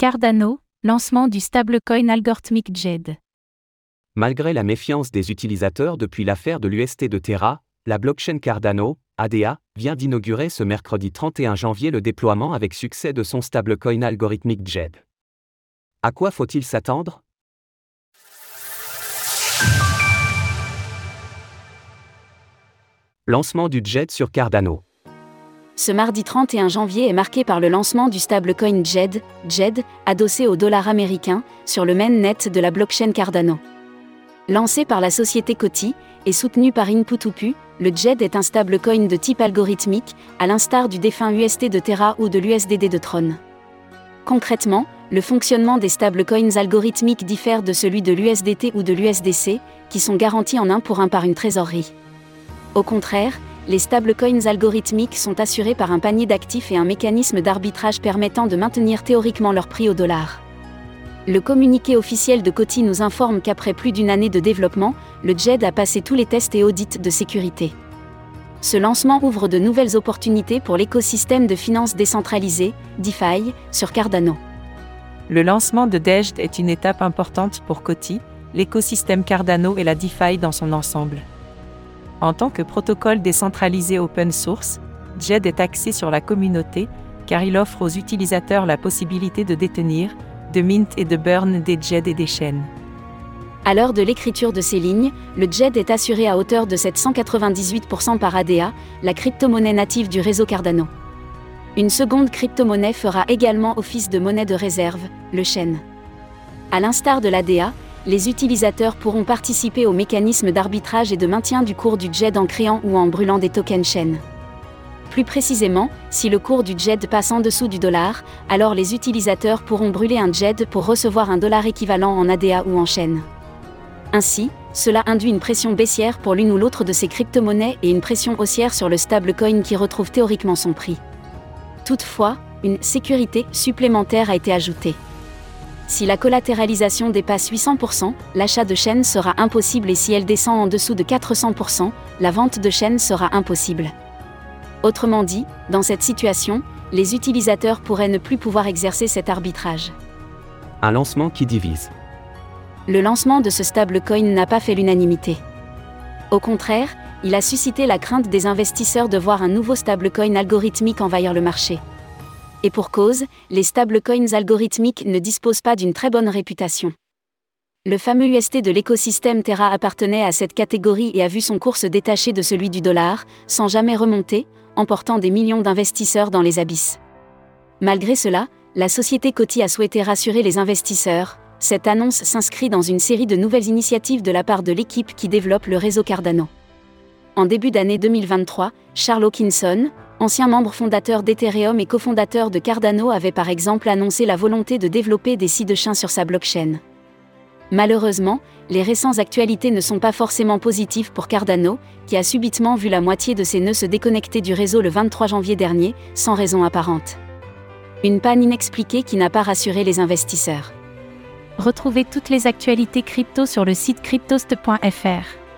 Cardano, lancement du stablecoin algorithmique JED. Malgré la méfiance des utilisateurs depuis l'affaire de l'UST de Terra, la blockchain Cardano, ADA, vient d'inaugurer ce mercredi 31 janvier le déploiement avec succès de son stablecoin algorithmique JED. À quoi faut-il s'attendre? Lancement du JED sur Cardano. Ce mardi 31 janvier est marqué par le lancement du stablecoin JED, JED, adossé au dollar américain, sur le mainnet de la blockchain Cardano. Lancé par la société Coty et soutenu par Inputupu, le JED est un stablecoin de type algorithmique, à l'instar du défunt UST de Terra ou de l'USDD de Tron. Concrètement, le fonctionnement des stablecoins algorithmiques diffère de celui de l'USDT ou de l'USDC, qui sont garantis en un pour un par une trésorerie. Au contraire, les stablecoins algorithmiques sont assurés par un panier d'actifs et un mécanisme d'arbitrage permettant de maintenir théoriquement leur prix au dollar. Le communiqué officiel de Coty nous informe qu'après plus d'une année de développement, le JED a passé tous les tests et audits de sécurité. Ce lancement ouvre de nouvelles opportunités pour l'écosystème de finances décentralisées, DeFi, sur Cardano. Le lancement de DEJD est une étape importante pour Coty, l'écosystème Cardano et la DeFi dans son ensemble. En tant que protocole décentralisé open source, JED est axé sur la communauté, car il offre aux utilisateurs la possibilité de détenir, de mint et de burn des JED et des chaînes. À l'heure de l'écriture de ces lignes, le JED est assuré à hauteur de 798% par ADA, la crypto-monnaie native du réseau Cardano. Une seconde crypto-monnaie fera également office de monnaie de réserve, le Shen. À l'instar de l'ADA, les utilisateurs pourront participer au mécanisme d'arbitrage et de maintien du cours du JED en créant ou en brûlant des tokens Shen. Plus précisément, si le cours du JED passe en dessous du dollar, alors les utilisateurs pourront brûler un JED pour recevoir un dollar équivalent en ADA ou en Shen. Ainsi, cela induit une pression baissière pour l'une ou l'autre de ces crypto-monnaies et une pression haussière sur le stablecoin qui retrouve théoriquement son prix. Toutefois, une sécurité supplémentaire a été ajoutée. Si la collatéralisation dépasse 800%, l'achat de chaînes sera impossible et si elle descend en dessous de 400%, la vente de chaînes sera impossible. Autrement dit, dans cette situation, les utilisateurs pourraient ne plus pouvoir exercer cet arbitrage. Un lancement qui divise le lancement de ce stablecoin n'a pas fait l'unanimité. Au contraire, il a suscité la crainte des investisseurs de voir un nouveau stablecoin algorithmique envahir le marché. Et pour cause, les stablecoins algorithmiques ne disposent pas d'une très bonne réputation. Le fameux UST de l'écosystème Terra appartenait à cette catégorie et a vu son cours se détacher de celui du dollar, sans jamais remonter, emportant des millions d'investisseurs dans les abysses. Malgré cela, la société Coty a souhaité rassurer les investisseurs, cette annonce s'inscrit dans une série de nouvelles initiatives de la part de l'équipe qui développe le réseau Cardano. En début d'année 2023, Charles Hawkinson, ancien membre fondateur d'Ethereum et cofondateur de Cardano, avait par exemple annoncé la volonté de développer des sites de chiens sur sa blockchain. Malheureusement, les récentes actualités ne sont pas forcément positives pour Cardano, qui a subitement vu la moitié de ses nœuds se déconnecter du réseau le 23 janvier dernier, sans raison apparente. Une panne inexpliquée qui n'a pas rassuré les investisseurs. Retrouvez toutes les actualités crypto sur le site cryptost.fr.